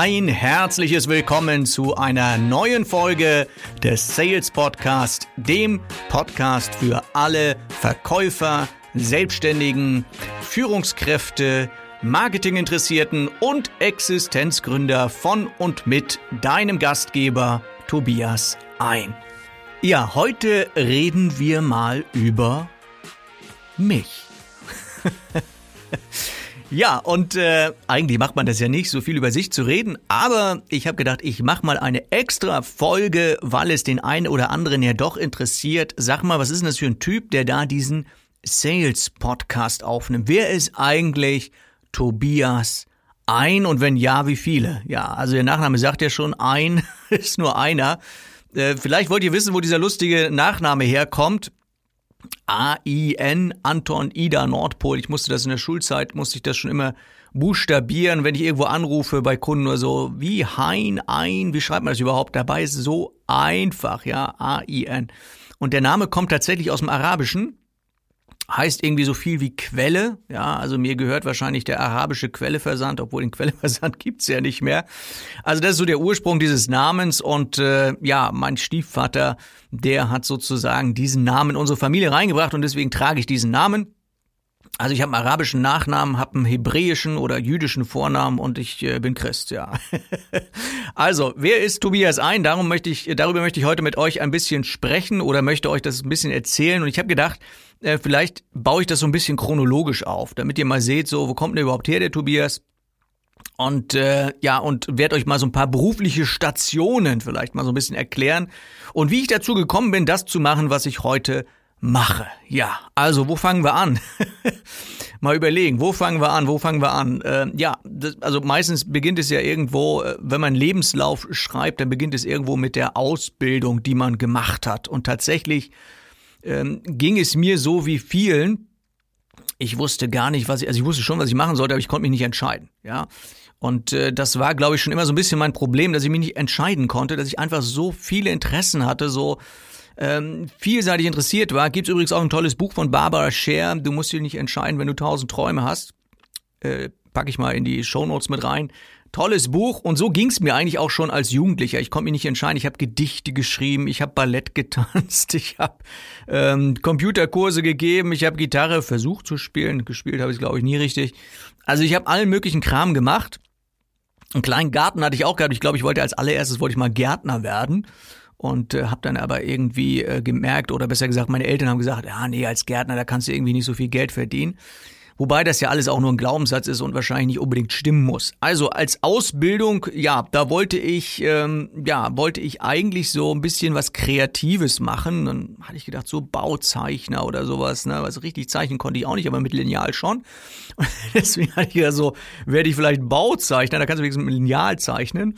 Ein herzliches Willkommen zu einer neuen Folge des Sales Podcast, dem Podcast für alle Verkäufer, Selbstständigen, Führungskräfte, Marketinginteressierten und Existenzgründer von und mit deinem Gastgeber Tobias ein. Ja, heute reden wir mal über mich. Ja, und äh, eigentlich macht man das ja nicht, so viel über sich zu reden, aber ich habe gedacht, ich mache mal eine extra Folge, weil es den einen oder anderen ja doch interessiert. Sag mal, was ist denn das für ein Typ, der da diesen Sales-Podcast aufnimmt? Wer ist eigentlich Tobias ein und wenn ja, wie viele? Ja, also der Nachname sagt ja schon, ein ist nur einer. Äh, vielleicht wollt ihr wissen, wo dieser lustige Nachname herkommt. A-I-N, Anton Ida Nordpol. Ich musste das in der Schulzeit, musste ich das schon immer buchstabieren, wenn ich irgendwo anrufe bei Kunden oder so. Wie Hein, Ein, wie schreibt man das überhaupt? Dabei ist es so einfach, ja, A-I-N. Und der Name kommt tatsächlich aus dem Arabischen heißt irgendwie so viel wie Quelle. Ja, also mir gehört wahrscheinlich der arabische Quelleversand, obwohl den Quelleversand gibt's ja nicht mehr. Also das ist so der Ursprung dieses Namens und äh, ja, mein Stiefvater, der hat sozusagen diesen Namen in unsere Familie reingebracht und deswegen trage ich diesen Namen. Also ich habe einen arabischen Nachnamen, habe einen hebräischen oder jüdischen Vornamen und ich äh, bin Christ, ja. also, wer ist Tobias ein? Darum möchte ich, darüber möchte ich heute mit euch ein bisschen sprechen oder möchte euch das ein bisschen erzählen. Und ich habe gedacht, äh, vielleicht baue ich das so ein bisschen chronologisch auf, damit ihr mal seht, so, wo kommt denn überhaupt her, der Tobias? Und äh, ja, und werde euch mal so ein paar berufliche Stationen vielleicht mal so ein bisschen erklären und wie ich dazu gekommen bin, das zu machen, was ich heute mache. Ja, also wo fangen wir an? Mal überlegen, wo fangen wir an, wo fangen wir an? Äh, ja, das, also meistens beginnt es ja irgendwo, äh, wenn man Lebenslauf schreibt, dann beginnt es irgendwo mit der Ausbildung, die man gemacht hat. Und tatsächlich ähm, ging es mir so wie vielen. Ich wusste gar nicht, was ich, also ich wusste schon, was ich machen sollte, aber ich konnte mich nicht entscheiden. Ja, und äh, das war, glaube ich, schon immer so ein bisschen mein Problem, dass ich mich nicht entscheiden konnte, dass ich einfach so viele Interessen hatte, so ähm, vielseitig interessiert war. Gibt es übrigens auch ein tolles Buch von Barbara Scher. Du musst dich nicht entscheiden, wenn du tausend Träume hast. Äh, packe ich mal in die Shownotes mit rein. Tolles Buch und so ging's mir eigentlich auch schon als Jugendlicher. Ich konnte mich nicht entscheiden. Ich habe Gedichte geschrieben, ich habe Ballett getanzt, ich habe ähm, Computerkurse gegeben, ich habe Gitarre versucht zu spielen. Gespielt habe ich glaube ich nie richtig. Also ich habe allen möglichen Kram gemacht. Einen kleinen Garten hatte ich auch gehabt. Ich glaube, ich wollte als allererstes wollte ich mal Gärtner werden und äh, habe dann aber irgendwie äh, gemerkt oder besser gesagt, meine Eltern haben gesagt, ja, nee, als Gärtner, da kannst du irgendwie nicht so viel Geld verdienen. Wobei das ja alles auch nur ein Glaubenssatz ist und wahrscheinlich nicht unbedingt stimmen muss. Also als Ausbildung, ja, da wollte ich, ähm, ja, wollte ich eigentlich so ein bisschen was Kreatives machen. Dann hatte ich gedacht, so Bauzeichner oder sowas, ne, was richtig zeichnen konnte ich auch nicht, aber mit Lineal schon. Und deswegen hatte ich gedacht, so, werde ich vielleicht Bauzeichner, da kannst du wenigstens mit Lineal zeichnen.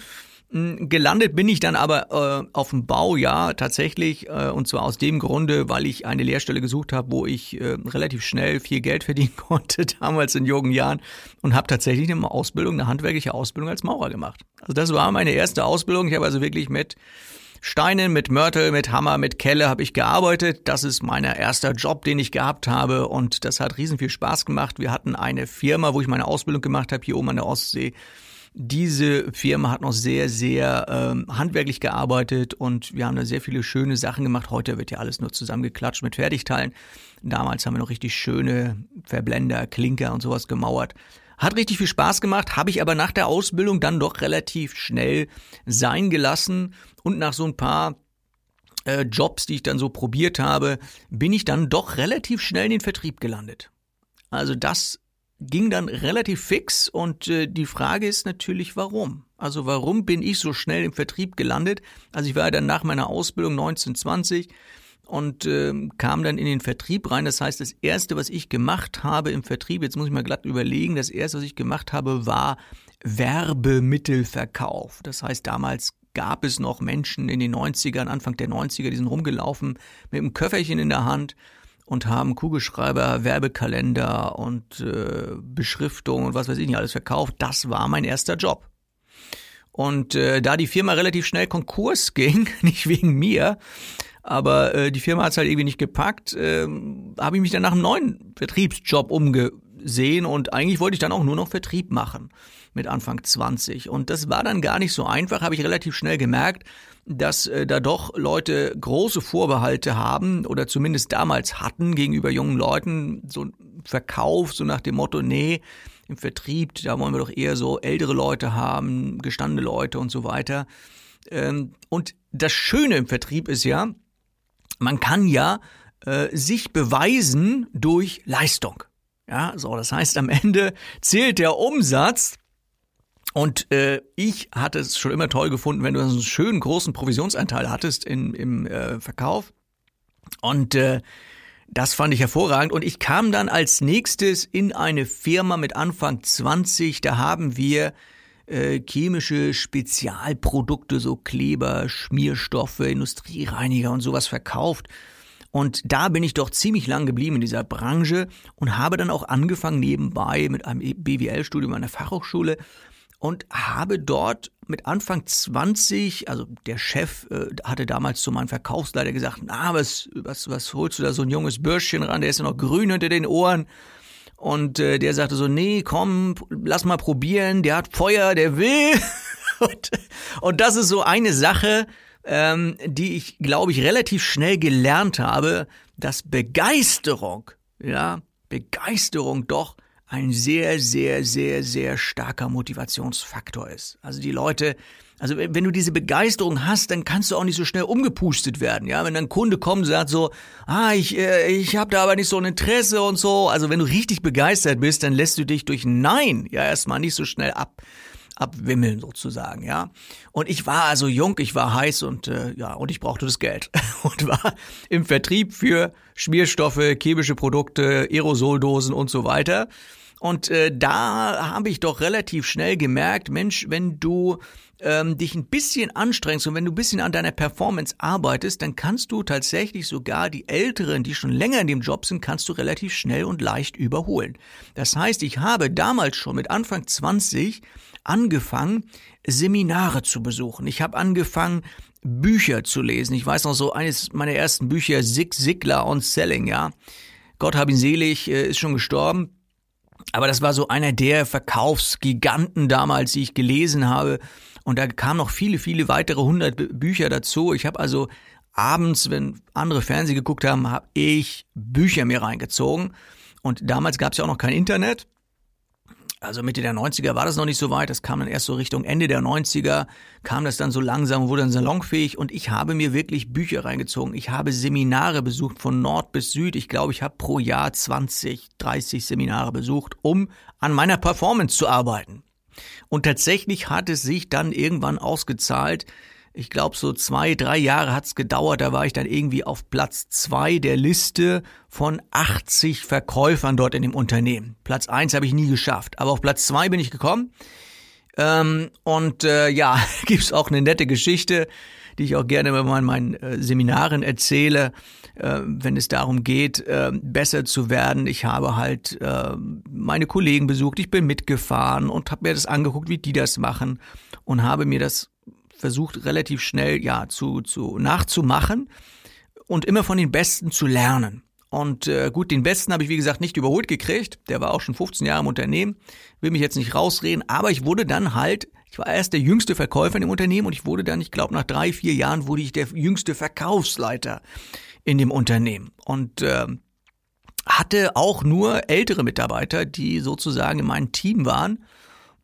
Hm, gelandet bin ich dann aber äh, auf dem Bau, ja, tatsächlich. Äh, und zwar aus dem Grunde, weil ich eine Lehrstelle gesucht habe, wo ich äh, relativ schnell viel Geld verdienen konnte, damals in jungen Jahren. Und habe tatsächlich eine Ausbildung, eine handwerkliche Ausbildung als Maurer gemacht. Also das war meine erste Ausbildung. Ich habe also wirklich mit Steinen, mit Mörtel, mit Hammer, mit Kelle habe ich gearbeitet. Das ist mein erster Job, den ich gehabt habe. Und das hat riesen viel Spaß gemacht. Wir hatten eine Firma, wo ich meine Ausbildung gemacht habe, hier oben an der Ostsee diese Firma hat noch sehr, sehr ähm, handwerklich gearbeitet und wir haben da sehr viele schöne Sachen gemacht. Heute wird ja alles nur zusammengeklatscht mit Fertigteilen. Damals haben wir noch richtig schöne Verblender, Klinker und sowas gemauert. Hat richtig viel Spaß gemacht, habe ich aber nach der Ausbildung dann doch relativ schnell sein gelassen und nach so ein paar äh, Jobs, die ich dann so probiert habe, bin ich dann doch relativ schnell in den Vertrieb gelandet. Also das ging dann relativ fix und äh, die Frage ist natürlich, warum? Also warum bin ich so schnell im Vertrieb gelandet? Also ich war dann nach meiner Ausbildung 1920 und äh, kam dann in den Vertrieb rein. Das heißt, das erste, was ich gemacht habe im Vertrieb, jetzt muss ich mal glatt überlegen, das erste, was ich gemacht habe, war Werbemittelverkauf. Das heißt, damals gab es noch Menschen in den 90ern, Anfang der 90er, die sind rumgelaufen mit einem Köfferchen in der Hand und haben Kugelschreiber, Werbekalender und äh, Beschriftung und was weiß ich nicht alles verkauft. Das war mein erster Job. Und äh, da die Firma relativ schnell Konkurs ging, nicht wegen mir, aber äh, die Firma hat es halt irgendwie nicht gepackt, äh, habe ich mich dann nach einem neuen Vertriebsjob umgesehen und eigentlich wollte ich dann auch nur noch Vertrieb machen. mit Anfang 20. Und das war dann gar nicht so einfach, habe ich relativ schnell gemerkt, dass äh, da doch Leute große Vorbehalte haben oder zumindest damals hatten gegenüber jungen Leuten, so ein Verkauf, so nach dem Motto, nee, im Vertrieb, da wollen wir doch eher so ältere Leute haben, gestandene Leute und so weiter. Ähm, und das Schöne im Vertrieb ist ja, man kann ja äh, sich beweisen durch Leistung. Ja, so, das heißt, am Ende zählt der Umsatz. Und äh, ich hatte es schon immer toll gefunden, wenn du einen schönen großen Provisionsanteil hattest in, im äh, Verkauf. Und äh, das fand ich hervorragend. Und ich kam dann als nächstes in eine Firma mit Anfang 20. Da haben wir äh, chemische Spezialprodukte, so Kleber, Schmierstoffe, Industriereiniger und sowas verkauft. Und da bin ich doch ziemlich lang geblieben in dieser Branche und habe dann auch angefangen nebenbei mit einem BWL-Studium an der Fachhochschule und habe dort mit Anfang 20, also der Chef äh, hatte damals zu meinem Verkaufsleiter gesagt, na, was, was, was holst du da so ein junges Bürschchen ran, der ist ja noch grün hinter den Ohren. Und äh, der sagte so, nee, komm, lass mal probieren, der hat Feuer, der will. und, und das ist so eine Sache, ähm, die ich, glaube ich, relativ schnell gelernt habe, dass Begeisterung, ja, Begeisterung doch ein sehr, sehr, sehr, sehr starker Motivationsfaktor ist. Also die Leute, also wenn du diese Begeisterung hast, dann kannst du auch nicht so schnell umgepustet werden. Ja, wenn ein Kunde kommt und sagt so, ah, ich, äh, ich habe da aber nicht so ein Interesse und so. Also wenn du richtig begeistert bist, dann lässt du dich durch Nein ja erstmal nicht so schnell ab abwimmeln sozusagen, ja. Und ich war also jung, ich war heiß und äh, ja, und ich brauchte das Geld und war im Vertrieb für Schmierstoffe, chemische Produkte, Aerosoldosen und so weiter. Und äh, da habe ich doch relativ schnell gemerkt, Mensch, wenn du ähm, dich ein bisschen anstrengst und wenn du ein bisschen an deiner Performance arbeitest, dann kannst du tatsächlich sogar die Älteren, die schon länger in dem Job sind, kannst du relativ schnell und leicht überholen. Das heißt, ich habe damals schon mit Anfang 20 angefangen, Seminare zu besuchen. Ich habe angefangen, Bücher zu lesen. Ich weiß noch so, eines meiner ersten Bücher, Zig Ziglar on Selling, ja. Gott hab ihn selig, äh, ist schon gestorben. Aber das war so einer der Verkaufsgiganten damals, die ich gelesen habe. Und da kamen noch viele, viele weitere hundert Bücher dazu. Ich habe also abends, wenn andere Fernsehen geguckt haben, habe ich Bücher mir reingezogen. Und damals gab es ja auch noch kein Internet also Mitte der 90er war das noch nicht so weit, das kam dann erst so Richtung Ende der 90er, kam das dann so langsam, wurde dann salonfähig und ich habe mir wirklich Bücher reingezogen. Ich habe Seminare besucht von Nord bis Süd. Ich glaube, ich habe pro Jahr 20, 30 Seminare besucht, um an meiner Performance zu arbeiten. Und tatsächlich hat es sich dann irgendwann ausgezahlt, ich glaube, so zwei, drei Jahre hat's gedauert. Da war ich dann irgendwie auf Platz zwei der Liste von 80 Verkäufern dort in dem Unternehmen. Platz eins habe ich nie geschafft, aber auf Platz zwei bin ich gekommen. Ähm, und äh, ja, gibt's auch eine nette Geschichte, die ich auch gerne mal in meinen äh, Seminaren erzähle, äh, wenn es darum geht, äh, besser zu werden. Ich habe halt äh, meine Kollegen besucht, ich bin mitgefahren und habe mir das angeguckt, wie die das machen und habe mir das versucht relativ schnell ja zu, zu nachzumachen und immer von den Besten zu lernen. Und äh, gut, den Besten habe ich wie gesagt nicht überholt gekriegt. Der war auch schon 15 Jahre im Unternehmen. Will mich jetzt nicht rausreden, aber ich wurde dann halt, ich war erst der jüngste Verkäufer in dem Unternehmen und ich wurde dann, ich glaube, nach drei, vier Jahren wurde ich der jüngste Verkaufsleiter in dem Unternehmen. Und äh, hatte auch nur ältere Mitarbeiter, die sozusagen in meinem Team waren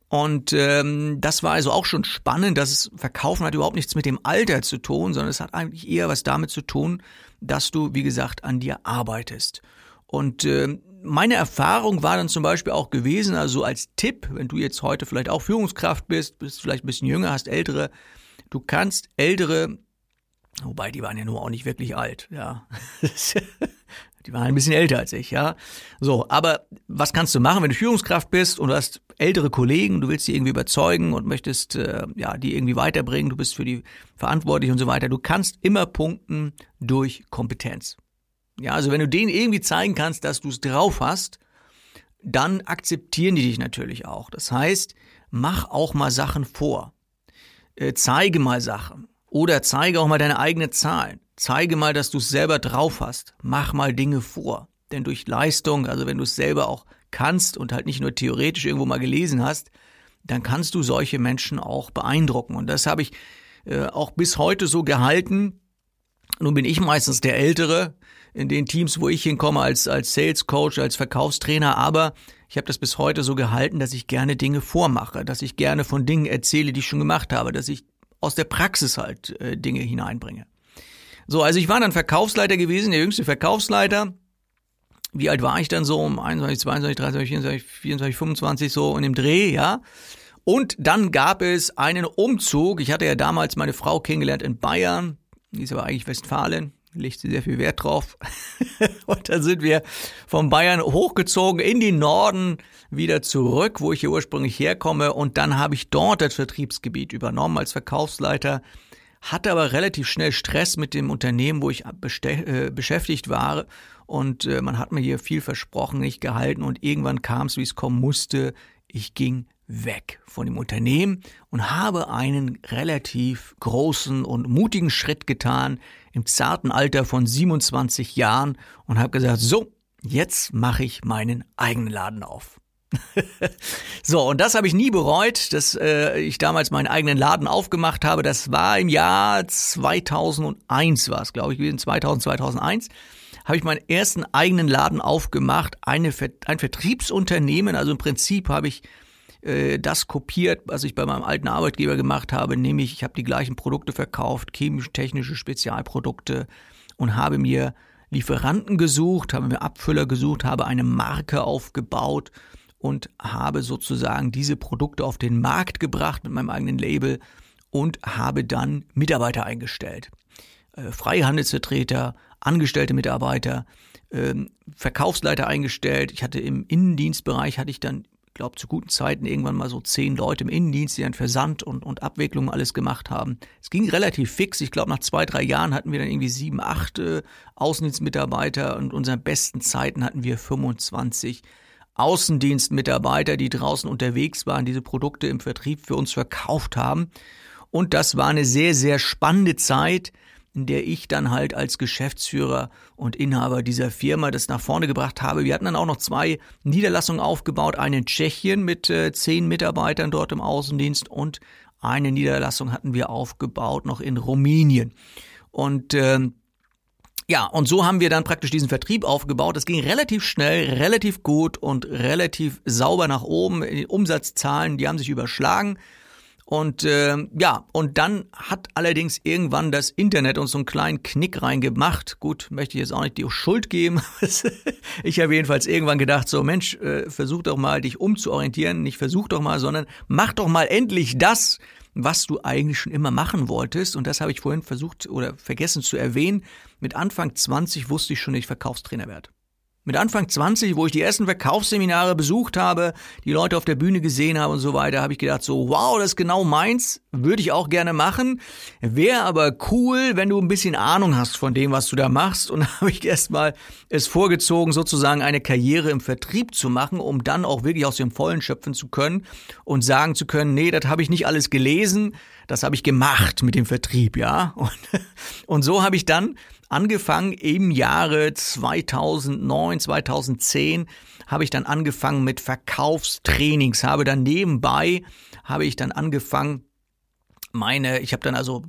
und ähm, das war also auch schon spannend, dass es Verkaufen hat überhaupt nichts mit dem Alter zu tun, sondern es hat eigentlich eher was damit zu tun, dass du, wie gesagt, an dir arbeitest. Und äh, meine Erfahrung war dann zum Beispiel auch gewesen, also als Tipp, wenn du jetzt heute vielleicht auch Führungskraft bist, bist vielleicht ein bisschen jünger, hast ältere, du kannst ältere, wobei die waren ja nur auch nicht wirklich alt, ja. Die waren ein bisschen älter als ich, ja. So, aber was kannst du machen, wenn du Führungskraft bist und du hast ältere Kollegen, du willst sie irgendwie überzeugen und möchtest äh, ja die irgendwie weiterbringen, du bist für die verantwortlich und so weiter. Du kannst immer punkten durch Kompetenz. Ja, also wenn du denen irgendwie zeigen kannst, dass du es drauf hast, dann akzeptieren die dich natürlich auch. Das heißt, mach auch mal Sachen vor. Äh, zeige mal Sachen. Oder zeige auch mal deine eigenen Zahlen. Zeige mal, dass du es selber drauf hast. Mach mal Dinge vor. Denn durch Leistung, also wenn du es selber auch kannst und halt nicht nur theoretisch irgendwo mal gelesen hast, dann kannst du solche Menschen auch beeindrucken. Und das habe ich äh, auch bis heute so gehalten. Nun bin ich meistens der Ältere in den Teams, wo ich hinkomme als, als Sales Coach, als Verkaufstrainer, aber ich habe das bis heute so gehalten, dass ich gerne Dinge vormache, dass ich gerne von Dingen erzähle, die ich schon gemacht habe, dass ich aus der Praxis halt äh, Dinge hineinbringe. So, also ich war dann Verkaufsleiter gewesen, der jüngste Verkaufsleiter. Wie alt war ich dann so? Um 21, 22, 23, 24, 24, 25 so in dem Dreh, ja. Und dann gab es einen Umzug. Ich hatte ja damals meine Frau kennengelernt in Bayern. Die ist aber eigentlich Westfalen. Legt sie sehr viel Wert drauf. und dann sind wir von Bayern hochgezogen in den Norden wieder zurück, wo ich hier ursprünglich herkomme. Und dann habe ich dort das Vertriebsgebiet übernommen als Verkaufsleiter hatte aber relativ schnell Stress mit dem Unternehmen, wo ich äh, beschäftigt war. Und äh, man hat mir hier viel versprochen, nicht gehalten. Und irgendwann kam es, wie es kommen musste. Ich ging weg von dem Unternehmen und habe einen relativ großen und mutigen Schritt getan im zarten Alter von 27 Jahren und habe gesagt, so, jetzt mache ich meinen eigenen Laden auf. so, und das habe ich nie bereut, dass äh, ich damals meinen eigenen Laden aufgemacht habe. Das war im Jahr 2001, war es, glaube ich, gewesen, 2000, 2001 habe ich meinen ersten eigenen Laden aufgemacht, eine, ein Vertriebsunternehmen. Also im Prinzip habe ich äh, das kopiert, was ich bei meinem alten Arbeitgeber gemacht habe, nämlich ich habe die gleichen Produkte verkauft, chemisch-technische Spezialprodukte und habe mir Lieferanten gesucht, habe mir Abfüller gesucht, habe eine Marke aufgebaut und habe sozusagen diese Produkte auf den Markt gebracht mit meinem eigenen Label und habe dann Mitarbeiter eingestellt. Äh, Freihandelsvertreter, angestellte Mitarbeiter, äh, Verkaufsleiter eingestellt. Ich hatte im Innendienstbereich hatte ich dann, glaube zu guten Zeiten irgendwann mal so zehn Leute im Innendienst, die dann Versand und, und Abwicklung alles gemacht haben. Es ging relativ fix. Ich glaube, nach zwei, drei Jahren hatten wir dann irgendwie sieben, acht äh, Außendienstmitarbeiter und unseren besten Zeiten hatten wir 25 Außendienstmitarbeiter, die draußen unterwegs waren, diese Produkte im Vertrieb für uns verkauft haben. Und das war eine sehr, sehr spannende Zeit, in der ich dann halt als Geschäftsführer und Inhaber dieser Firma das nach vorne gebracht habe. Wir hatten dann auch noch zwei Niederlassungen aufgebaut, eine in Tschechien mit äh, zehn Mitarbeitern dort im Außendienst und eine Niederlassung hatten wir aufgebaut noch in Rumänien. Und äh, ja, und so haben wir dann praktisch diesen Vertrieb aufgebaut. Das ging relativ schnell, relativ gut und relativ sauber nach oben. Die Umsatzzahlen, die haben sich überschlagen. Und äh, ja, und dann hat allerdings irgendwann das Internet uns so einen kleinen Knick reingemacht. Gut, möchte ich jetzt auch nicht die Schuld geben. ich habe jedenfalls irgendwann gedacht, so Mensch, äh, versuch doch mal, dich umzuorientieren. Nicht versuch doch mal, sondern mach doch mal endlich das, was du eigentlich schon immer machen wolltest. Und das habe ich vorhin versucht oder vergessen zu erwähnen. Mit Anfang 20 wusste ich schon, dass ich Verkaufstrainer werde. Mit Anfang 20, wo ich die ersten Verkaufsseminare besucht habe, die Leute auf der Bühne gesehen habe und so weiter, habe ich gedacht so, wow, das ist genau meins, würde ich auch gerne machen. Wäre aber cool, wenn du ein bisschen Ahnung hast von dem, was du da machst. Und da habe ich erstmal es vorgezogen, sozusagen eine Karriere im Vertrieb zu machen, um dann auch wirklich aus dem Vollen schöpfen zu können und sagen zu können, nee, das habe ich nicht alles gelesen, das habe ich gemacht mit dem Vertrieb, ja. Und, und so habe ich dann angefangen im Jahre 2009, 2010 habe ich dann angefangen mit Verkaufstrainings, habe dann nebenbei, habe ich dann angefangen, meine, ich habe dann also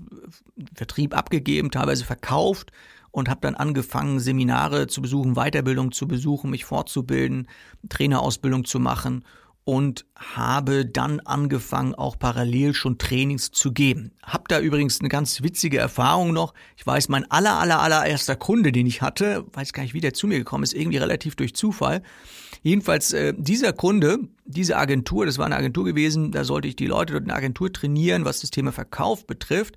Vertrieb abgegeben, teilweise verkauft und habe dann angefangen, Seminare zu besuchen, Weiterbildung zu besuchen, mich fortzubilden, Trainerausbildung zu machen und habe dann angefangen, auch parallel schon Trainings zu geben. Hab da übrigens eine ganz witzige Erfahrung noch. Ich weiß, mein aller, aller, allererster Kunde, den ich hatte, weiß gar nicht, wie der zu mir gekommen ist, irgendwie relativ durch Zufall. Jedenfalls, äh, dieser Kunde, diese Agentur, das war eine Agentur gewesen, da sollte ich die Leute dort in der Agentur trainieren, was das Thema Verkauf betrifft.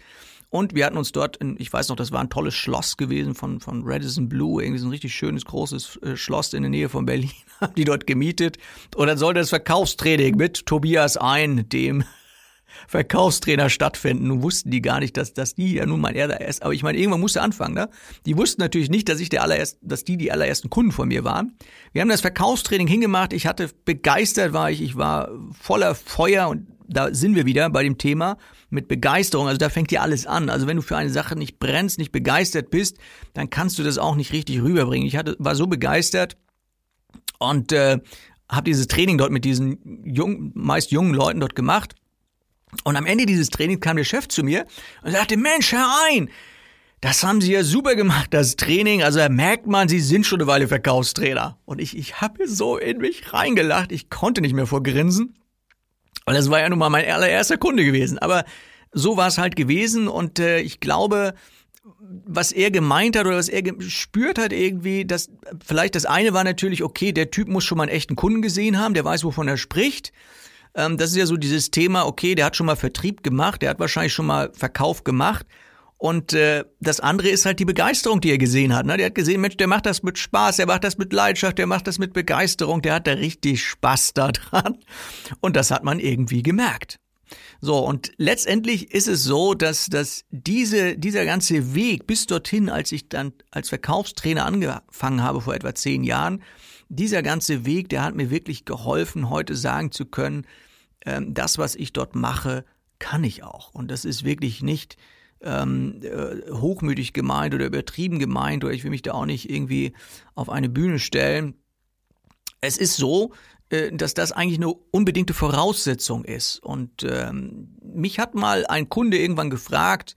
Und wir hatten uns dort, in, ich weiß noch, das war ein tolles Schloss gewesen von, von Radisson Blue, irgendwie so ein richtig schönes, großes äh, Schloss in der Nähe von Berlin, haben die dort gemietet. Und dann sollte das Verkaufstraining mit Tobias Ein, dem Verkaufstrainer stattfinden. Nun wussten die gar nicht, dass, dass die ja nun mein erst, aber ich meine, irgendwann musste anfangen, ne? Die wussten natürlich nicht, dass ich der allererst, dass die die allerersten Kunden von mir waren. Wir haben das Verkaufstraining hingemacht. Ich hatte begeistert war ich, ich war voller Feuer und da sind wir wieder bei dem Thema mit Begeisterung. Also da fängt ja alles an. Also wenn du für eine Sache nicht brennst, nicht begeistert bist, dann kannst du das auch nicht richtig rüberbringen. Ich hatte, war so begeistert und äh, habe dieses Training dort mit diesen jungen, meist jungen Leuten dort gemacht. Und am Ende dieses Trainings kam der Chef zu mir und sagte, Mensch, Herr Ein, das haben Sie ja super gemacht, das Training. Also da merkt man, Sie sind schon eine Weile Verkaufstrainer. Und ich, ich habe so in mich reingelacht, ich konnte nicht mehr vor Grinsen. Weil das war ja nun mal mein allererster Kunde gewesen. Aber so war es halt gewesen und äh, ich glaube, was er gemeint hat oder was er gespürt hat irgendwie, dass vielleicht das eine war natürlich, okay, der Typ muss schon mal einen echten Kunden gesehen haben, der weiß, wovon er spricht. Ähm, das ist ja so dieses Thema, okay, der hat schon mal Vertrieb gemacht, der hat wahrscheinlich schon mal Verkauf gemacht. Und äh, das andere ist halt die Begeisterung, die er gesehen hat. Ne? Der hat gesehen, Mensch, der macht das mit Spaß, der macht das mit Leidenschaft, der macht das mit Begeisterung, der hat da richtig Spaß daran. Und das hat man irgendwie gemerkt. So, und letztendlich ist es so, dass, dass diese, dieser ganze Weg bis dorthin, als ich dann als Verkaufstrainer angefangen habe vor etwa zehn Jahren, dieser ganze Weg, der hat mir wirklich geholfen, heute sagen zu können, ähm, das, was ich dort mache, kann ich auch. Und das ist wirklich nicht ähm, äh, hochmütig gemeint oder übertrieben gemeint oder ich will mich da auch nicht irgendwie auf eine Bühne stellen. Es ist so, äh, dass das eigentlich eine unbedingte Voraussetzung ist. Und ähm, mich hat mal ein Kunde irgendwann gefragt,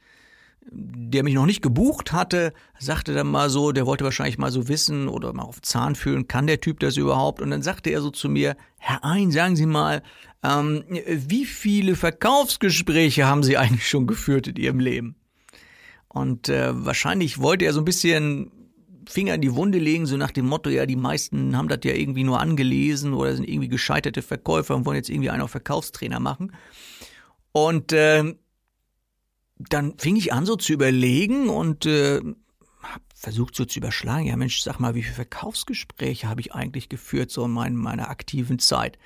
der mich noch nicht gebucht hatte, sagte dann mal so, der wollte wahrscheinlich mal so wissen oder mal auf Zahn fühlen, kann der Typ das überhaupt? Und dann sagte er so zu mir, Herr Ein, sagen Sie mal, ähm, wie viele Verkaufsgespräche haben Sie eigentlich schon geführt in Ihrem Leben? Und äh, wahrscheinlich wollte er so ein bisschen Finger in die Wunde legen, so nach dem Motto, ja, die meisten haben das ja irgendwie nur angelesen oder sind irgendwie gescheiterte Verkäufer und wollen jetzt irgendwie einen auf Verkaufstrainer machen. Und äh, dann fing ich an so zu überlegen und äh, habe versucht so zu überschlagen, ja Mensch, sag mal, wie viele Verkaufsgespräche habe ich eigentlich geführt so in mein, meiner aktiven Zeit?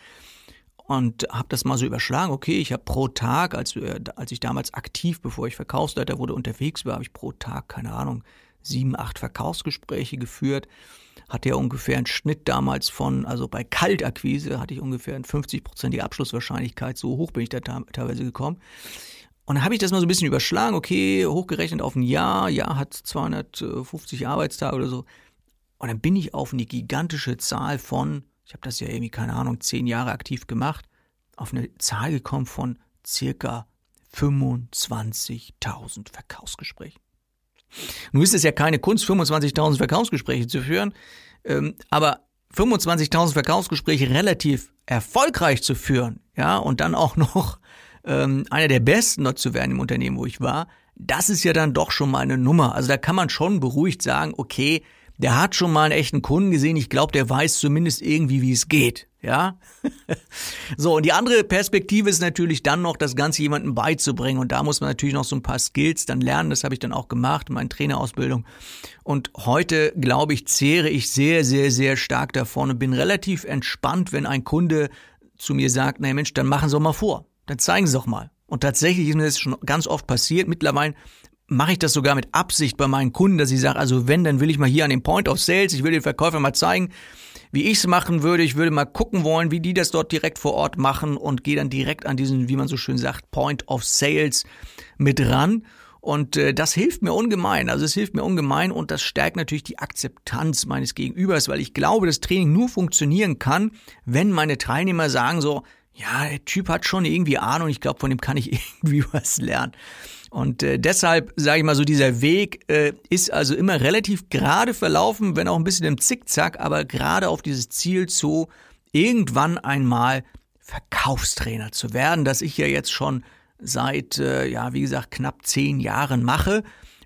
Und habe das mal so überschlagen, okay, ich habe pro Tag, als, als ich damals aktiv, bevor ich Verkaufsleiter wurde, unterwegs war, habe ich pro Tag, keine Ahnung, sieben, acht Verkaufsgespräche geführt. Hatte ja ungefähr einen Schnitt damals von, also bei Kaltakquise hatte ich ungefähr eine 50-prozentige Abschlusswahrscheinlichkeit. So hoch bin ich da teilweise gekommen. Und dann habe ich das mal so ein bisschen überschlagen, okay, hochgerechnet auf ein Jahr, Jahr hat 250 Arbeitstage oder so. Und dann bin ich auf eine gigantische Zahl von, ich habe das ja irgendwie, keine Ahnung, zehn Jahre aktiv gemacht, auf eine Zahl gekommen von circa 25.000 Verkaufsgesprächen. Nun ist es ja keine Kunst, 25.000 Verkaufsgespräche zu führen, ähm, aber 25.000 Verkaufsgespräche relativ erfolgreich zu führen, ja, und dann auch noch ähm, einer der besten dort zu werden im Unternehmen, wo ich war, das ist ja dann doch schon mal eine Nummer. Also da kann man schon beruhigt sagen, okay, der hat schon mal einen echten Kunden gesehen. Ich glaube, der weiß zumindest irgendwie, wie es geht. Ja. so, und die andere Perspektive ist natürlich dann noch, das Ganze jemandem beizubringen. Und da muss man natürlich noch so ein paar Skills dann lernen. Das habe ich dann auch gemacht in meiner Trainerausbildung. Und heute, glaube ich, zehre ich sehr, sehr, sehr stark davon und bin relativ entspannt, wenn ein Kunde zu mir sagt, naja Mensch, dann machen Sie doch mal vor. Dann zeigen Sie doch mal. Und tatsächlich ist mir das schon ganz oft passiert. Mittlerweile mache ich das sogar mit Absicht bei meinen Kunden, dass ich sage, also wenn, dann will ich mal hier an den Point of Sales, ich will den Verkäufer mal zeigen, wie ich es machen würde. Ich würde mal gucken wollen, wie die das dort direkt vor Ort machen und gehe dann direkt an diesen, wie man so schön sagt, Point of Sales mit ran. Und äh, das hilft mir ungemein. Also es hilft mir ungemein und das stärkt natürlich die Akzeptanz meines Gegenübers, weil ich glaube, das Training nur funktionieren kann, wenn meine Teilnehmer sagen so, ja, der Typ hat schon irgendwie Ahnung, ich glaube, von dem kann ich irgendwie was lernen. Und äh, deshalb sage ich mal so, dieser Weg äh, ist also immer relativ gerade verlaufen, wenn auch ein bisschen im Zickzack, aber gerade auf dieses Ziel zu, irgendwann einmal Verkaufstrainer zu werden, das ich ja jetzt schon seit, äh, ja, wie gesagt, knapp zehn Jahren mache.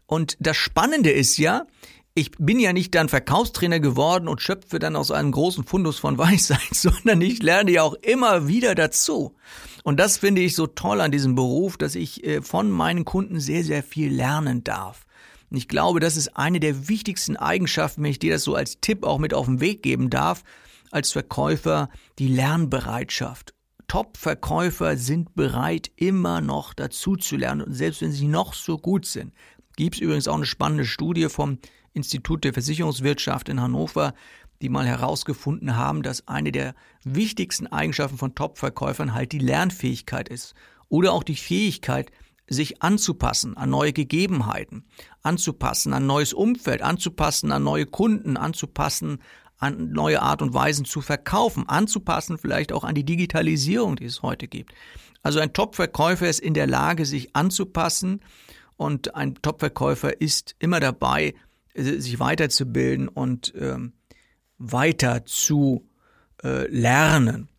Und das Spannende ist ja, ich bin ja nicht dann Verkaufstrainer geworden und schöpfe dann aus einem großen Fundus von Weisheit, sondern ich lerne ja auch immer wieder dazu. Und das finde ich so toll an diesem Beruf, dass ich äh, von meinen Kunden sehr, sehr viel lernen darf. Und ich glaube, das ist eine der wichtigsten Eigenschaften, wenn ich dir das so als Tipp auch mit auf den Weg geben darf, als Verkäufer, die Lernbereitschaft. Top-Verkäufer sind bereit, immer noch dazu zu lernen. Und selbst wenn sie noch so gut sind, gibt es übrigens auch eine spannende Studie vom Institut der Versicherungswirtschaft in Hannover, die mal herausgefunden haben, dass eine der wichtigsten Eigenschaften von Top-Verkäufern halt die Lernfähigkeit ist. Oder auch die Fähigkeit, sich anzupassen an neue Gegebenheiten, anzupassen an neues Umfeld, anzupassen an neue Kunden, anzupassen an neue Art und Weisen zu verkaufen, anzupassen, vielleicht auch an die Digitalisierung, die es heute gibt. Also ein Top-Verkäufer ist in der Lage, sich anzupassen und ein Top-Verkäufer ist immer dabei, äh, sich weiterzubilden und ähm, weiter zu äh, lernen.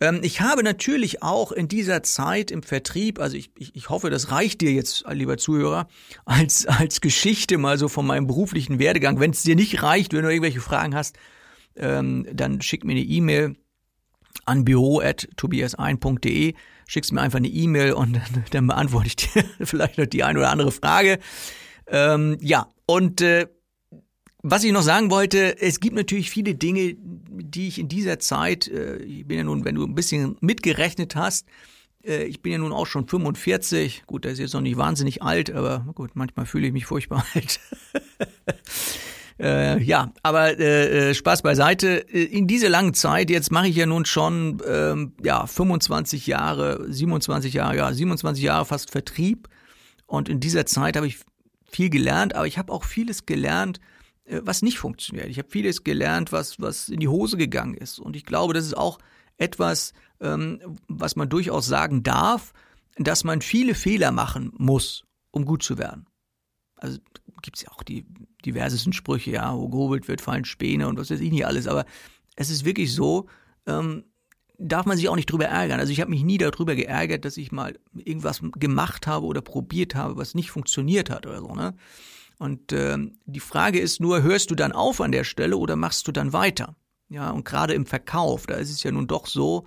Ähm, ich habe natürlich auch in dieser Zeit im Vertrieb, also ich, ich, ich hoffe, das reicht dir jetzt, lieber Zuhörer, als, als Geschichte mal so von meinem beruflichen Werdegang. Wenn es dir nicht reicht, wenn du irgendwelche Fragen hast, ähm, dann schick mir eine E-Mail an büro.tobiasein.de, schickst mir einfach eine E-Mail und dann, dann, beantworte ich dir vielleicht noch die eine oder andere Frage. Ähm, ja, und äh, was ich noch sagen wollte, es gibt natürlich viele Dinge, die ich in dieser Zeit, äh, ich bin ja nun, wenn du ein bisschen mitgerechnet hast, äh, ich bin ja nun auch schon 45, gut, das ist jetzt noch nicht wahnsinnig alt, aber gut, manchmal fühle ich mich furchtbar alt. Äh, ja, aber äh, äh Spaß beiseite. In dieser langen Zeit, jetzt mache ich ja nun schon ähm, ja 25 Jahre, 27 Jahre, ja 27 Jahre fast Vertrieb. Und in dieser Zeit habe ich viel gelernt, aber ich habe auch vieles gelernt, was nicht funktioniert. Ich habe vieles gelernt, was was in die Hose gegangen ist. Und ich glaube, das ist auch etwas, ähm, was man durchaus sagen darf, dass man viele Fehler machen muss, um gut zu werden. Also gibt es ja auch die diversesten Sprüche, ja, wo gehobelt wird, fallen Späne und was weiß ich nicht alles. Aber es ist wirklich so, ähm, darf man sich auch nicht drüber ärgern. Also ich habe mich nie darüber geärgert, dass ich mal irgendwas gemacht habe oder probiert habe, was nicht funktioniert hat oder so. Ne? Und ähm, die Frage ist nur, hörst du dann auf an der Stelle oder machst du dann weiter? Ja, und gerade im Verkauf, da ist es ja nun doch so,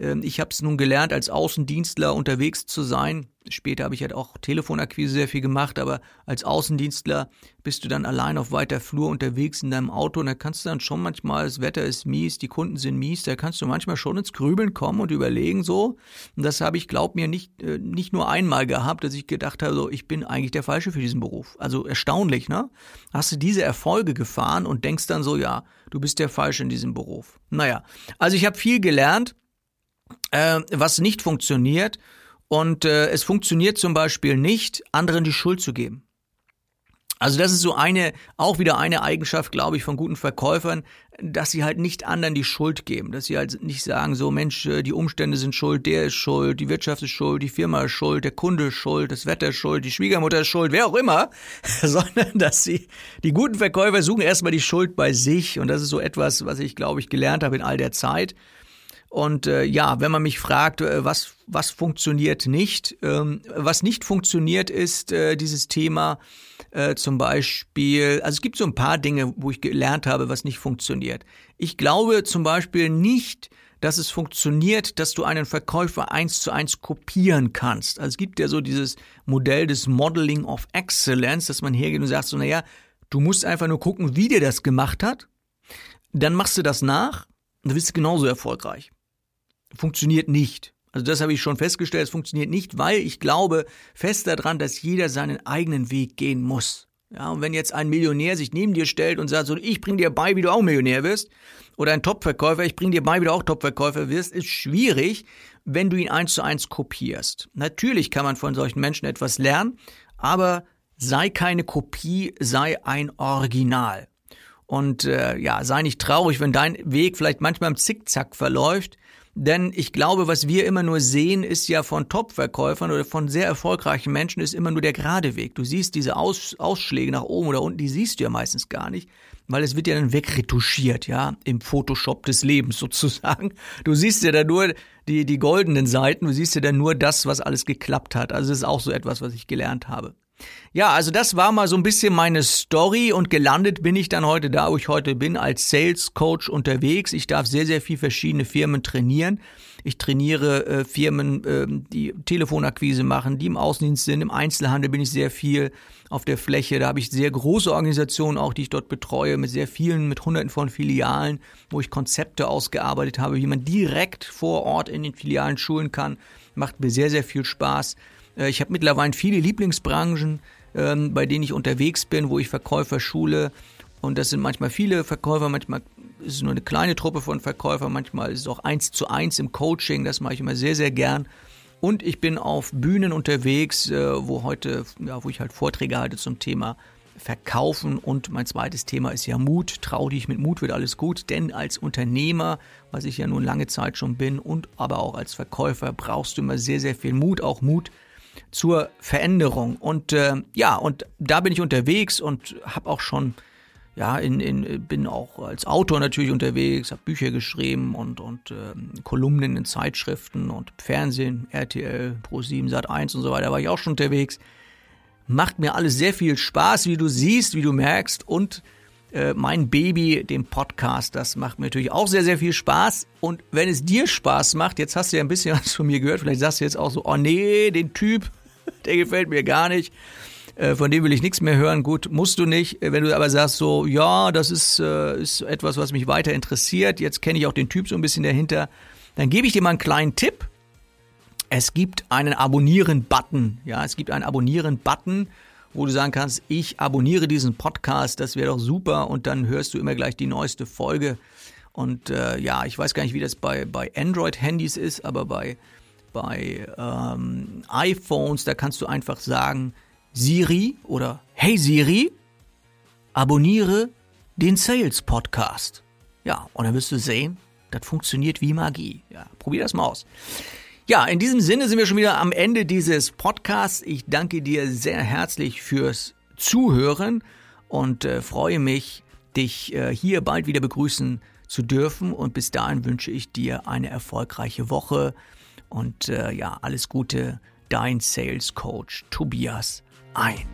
ich habe es nun gelernt, als Außendienstler unterwegs zu sein. Später habe ich halt auch Telefonakquise sehr viel gemacht, aber als Außendienstler bist du dann allein auf weiter Flur unterwegs in deinem Auto und da kannst du dann schon manchmal, das Wetter ist mies, die Kunden sind mies, da kannst du manchmal schon ins Grübeln kommen und überlegen so. Und das habe ich, glaub mir, nicht, äh, nicht nur einmal gehabt, dass ich gedacht habe, so, ich bin eigentlich der Falsche für diesen Beruf. Also erstaunlich, ne? Hast du diese Erfolge gefahren und denkst dann so, ja, du bist der Falsche in diesem Beruf. Naja, also ich habe viel gelernt äh, was nicht funktioniert. Und äh, es funktioniert zum Beispiel nicht, anderen die Schuld zu geben. Also das ist so eine, auch wieder eine Eigenschaft, glaube ich, von guten Verkäufern, dass sie halt nicht anderen die Schuld geben, dass sie halt nicht sagen, so Mensch, äh, die Umstände sind schuld, der ist schuld, die Wirtschaft ist schuld, die Firma ist schuld, der Kunde ist schuld, das Wetter ist schuld, die Schwiegermutter ist schuld, wer auch immer, sondern dass sie, die guten Verkäufer suchen erstmal die Schuld bei sich und das ist so etwas, was ich, glaube ich, gelernt habe in all der Zeit und äh, ja, wenn man mich fragt, äh, was, was funktioniert nicht, ähm, was nicht funktioniert, ist äh, dieses Thema äh, zum Beispiel, also es gibt so ein paar Dinge, wo ich gelernt habe, was nicht funktioniert. Ich glaube zum Beispiel nicht, dass es funktioniert, dass du einen Verkäufer eins zu eins kopieren kannst. Also es gibt ja so dieses Modell des Modeling of Excellence, dass man hergeht und sagt so, naja, du musst einfach nur gucken, wie der das gemacht hat. Dann machst du das nach und du bist genauso erfolgreich funktioniert nicht. Also das habe ich schon festgestellt, es funktioniert nicht, weil ich glaube fest daran, dass jeder seinen eigenen Weg gehen muss. Ja, und wenn jetzt ein Millionär sich neben dir stellt und sagt so, ich bring dir bei, wie du auch Millionär wirst, oder ein Topverkäufer, ich bring dir bei, wie du auch Topverkäufer wirst, ist schwierig, wenn du ihn eins zu eins kopierst. Natürlich kann man von solchen Menschen etwas lernen, aber sei keine Kopie, sei ein Original. Und äh, ja, sei nicht traurig, wenn dein Weg vielleicht manchmal im Zickzack verläuft, denn ich glaube, was wir immer nur sehen, ist ja von Top-Verkäufern oder von sehr erfolgreichen Menschen, ist immer nur der gerade Weg. Du siehst diese Aus Ausschläge nach oben oder unten, die siehst du ja meistens gar nicht, weil es wird ja dann wegretuschiert, ja, im Photoshop des Lebens sozusagen. Du siehst ja dann nur die, die goldenen Seiten, du siehst ja dann nur das, was alles geklappt hat. Also das ist auch so etwas, was ich gelernt habe. Ja, also das war mal so ein bisschen meine Story und gelandet bin ich dann heute da, wo ich heute bin, als Sales Coach unterwegs. Ich darf sehr, sehr viel verschiedene Firmen trainieren. Ich trainiere äh, Firmen, äh, die Telefonakquise machen, die im Außendienst sind. Im Einzelhandel bin ich sehr viel auf der Fläche. Da habe ich sehr große Organisationen auch, die ich dort betreue, mit sehr vielen, mit hunderten von Filialen, wo ich Konzepte ausgearbeitet habe, wie man direkt vor Ort in den Filialen schulen kann. Macht mir sehr, sehr viel Spaß. Äh, ich habe mittlerweile viele Lieblingsbranchen, ähm, bei denen ich unterwegs bin, wo ich Verkäufer schule. Und das sind manchmal viele Verkäufer, manchmal ist es nur eine kleine Truppe von Verkäufern, manchmal ist es auch eins zu eins im Coaching, das mache ich immer sehr, sehr gern. Und ich bin auf Bühnen unterwegs, äh, wo heute, ja, wo ich halt Vorträge halte zum Thema Verkaufen und mein zweites Thema ist ja Mut. Trau dich, mit Mut wird alles gut, denn als Unternehmer, was ich ja nun lange Zeit schon bin und aber auch als Verkäufer brauchst du immer sehr, sehr viel Mut, auch Mut zur Veränderung. Und äh, ja, und da bin ich unterwegs und habe auch schon ja, in, in, bin auch als Autor natürlich unterwegs, habe Bücher geschrieben und, und äh, Kolumnen in Zeitschriften und Fernsehen, RTL, Pro7, Sat1 und so weiter war ich auch schon unterwegs. Macht mir alles sehr viel Spaß, wie du siehst, wie du merkst und äh, mein Baby, dem Podcast, das macht mir natürlich auch sehr, sehr viel Spaß. Und wenn es dir Spaß macht, jetzt hast du ja ein bisschen was von mir gehört, vielleicht sagst du jetzt auch so, oh nee, den Typ, der gefällt mir gar nicht. Äh, von dem will ich nichts mehr hören. Gut, musst du nicht. Äh, wenn du aber sagst so, ja, das ist, ist etwas, was mich weiter interessiert, jetzt kenne ich auch den Typ so ein bisschen dahinter, dann gebe ich dir mal einen kleinen Tipp. Es gibt einen Abonnieren-Button. Ja, es gibt einen Abonnieren-Button, wo du sagen kannst, ich abonniere diesen Podcast, das wäre doch super und dann hörst du immer gleich die neueste Folge. Und äh, ja, ich weiß gar nicht, wie das bei, bei Android-Handys ist, aber bei, bei ähm, iPhones, da kannst du einfach sagen, Siri oder Hey Siri, abonniere den Sales Podcast. Ja, und dann wirst du sehen, das funktioniert wie Magie. Ja, probier das mal aus. Ja, in diesem Sinne sind wir schon wieder am Ende dieses Podcasts. Ich danke dir sehr herzlich fürs Zuhören und äh, freue mich, dich äh, hier bald wieder begrüßen zu dürfen. Und bis dahin wünsche ich dir eine erfolgreiche Woche und äh, ja, alles Gute, dein Sales Coach Tobias ein.